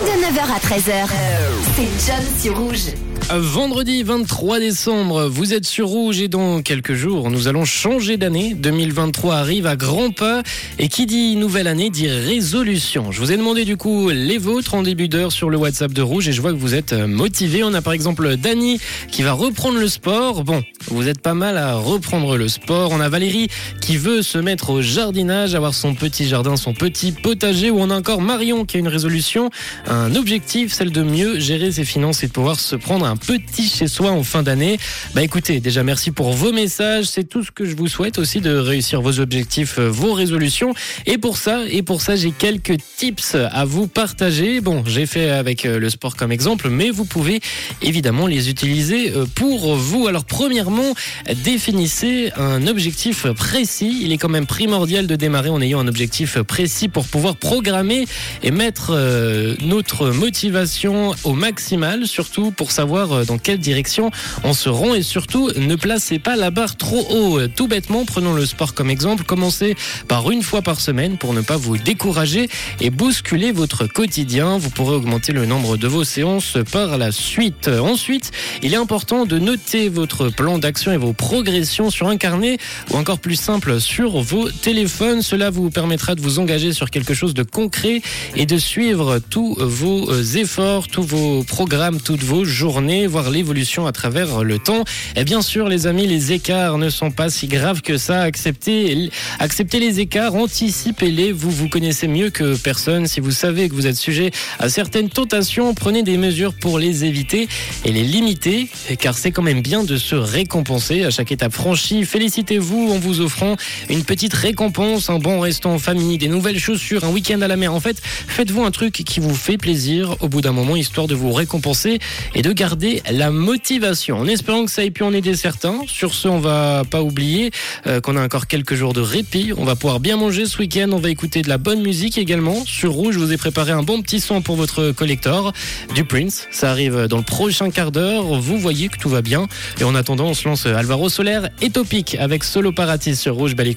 De 9h à 13h, c'est John sur Rouge. Vendredi 23 décembre, vous êtes sur Rouge et dans quelques jours, nous allons changer d'année. 2023 arrive à grands pas et qui dit nouvelle année dit résolution. Je vous ai demandé du coup les vôtres en début d'heure sur le WhatsApp de Rouge et je vois que vous êtes motivés. On a par exemple Dany qui va reprendre le sport. Bon, vous êtes pas mal à reprendre le sport. On a Valérie qui veut se mettre au jardinage, avoir son petit jardin, son petit potager. Ou on a encore Marion qui a une résolution, un objectif, celle de mieux gérer ses finances et de pouvoir se prendre un petit chez soi en fin d'année. Bah écoutez, déjà merci pour vos messages, c'est tout ce que je vous souhaite aussi de réussir vos objectifs, euh, vos résolutions. Et pour ça, et pour ça, j'ai quelques tips à vous partager. Bon, j'ai fait avec euh, le sport comme exemple, mais vous pouvez évidemment les utiliser euh, pour vous. Alors premièrement, définissez un objectif précis. Il est quand même primordial de démarrer en ayant un objectif précis pour pouvoir programmer et mettre notre motivation au maximal, surtout pour savoir euh, dans quelle direction on se rend et surtout ne placez pas la barre trop haut. Tout bêtement, prenons le sport comme exemple, commencez par une fois par semaine pour ne pas vous décourager et bousculer votre quotidien. Vous pourrez augmenter le nombre de vos séances par la suite. Ensuite, il est important de noter votre plan d'action et vos progressions sur un carnet ou encore plus simple sur vos téléphones. Cela vous permettra de vous engager sur quelque chose de concret et de suivre tous vos efforts, tous vos programmes, toutes vos journées voir l'évolution à travers le temps. Et bien sûr, les amis, les écarts ne sont pas si graves que ça. Acceptez, acceptez les écarts, anticipez-les. Vous vous connaissez mieux que personne. Si vous savez que vous êtes sujet à certaines tentations, prenez des mesures pour les éviter et les limiter, car c'est quand même bien de se récompenser à chaque étape franchie. Félicitez-vous en vous offrant une petite récompense, un bon restant en famille, des nouvelles chaussures, un week-end à la mer. En fait, faites-vous un truc qui vous fait plaisir au bout d'un moment, histoire de vous récompenser et de garder la motivation. En espérant que ça ait pu en aider certains. Sur ce, on va pas oublier euh, qu'on a encore quelques jours de répit. On va pouvoir bien manger ce week-end. On va écouter de la bonne musique également. Sur Rouge, je vous ai préparé un bon petit son pour votre collector du Prince. Ça arrive dans le prochain quart d'heure. Vous voyez que tout va bien. Et en attendant, on se lance Alvaro Solaire et Topic avec Solo Paratis sur Rouge. Belle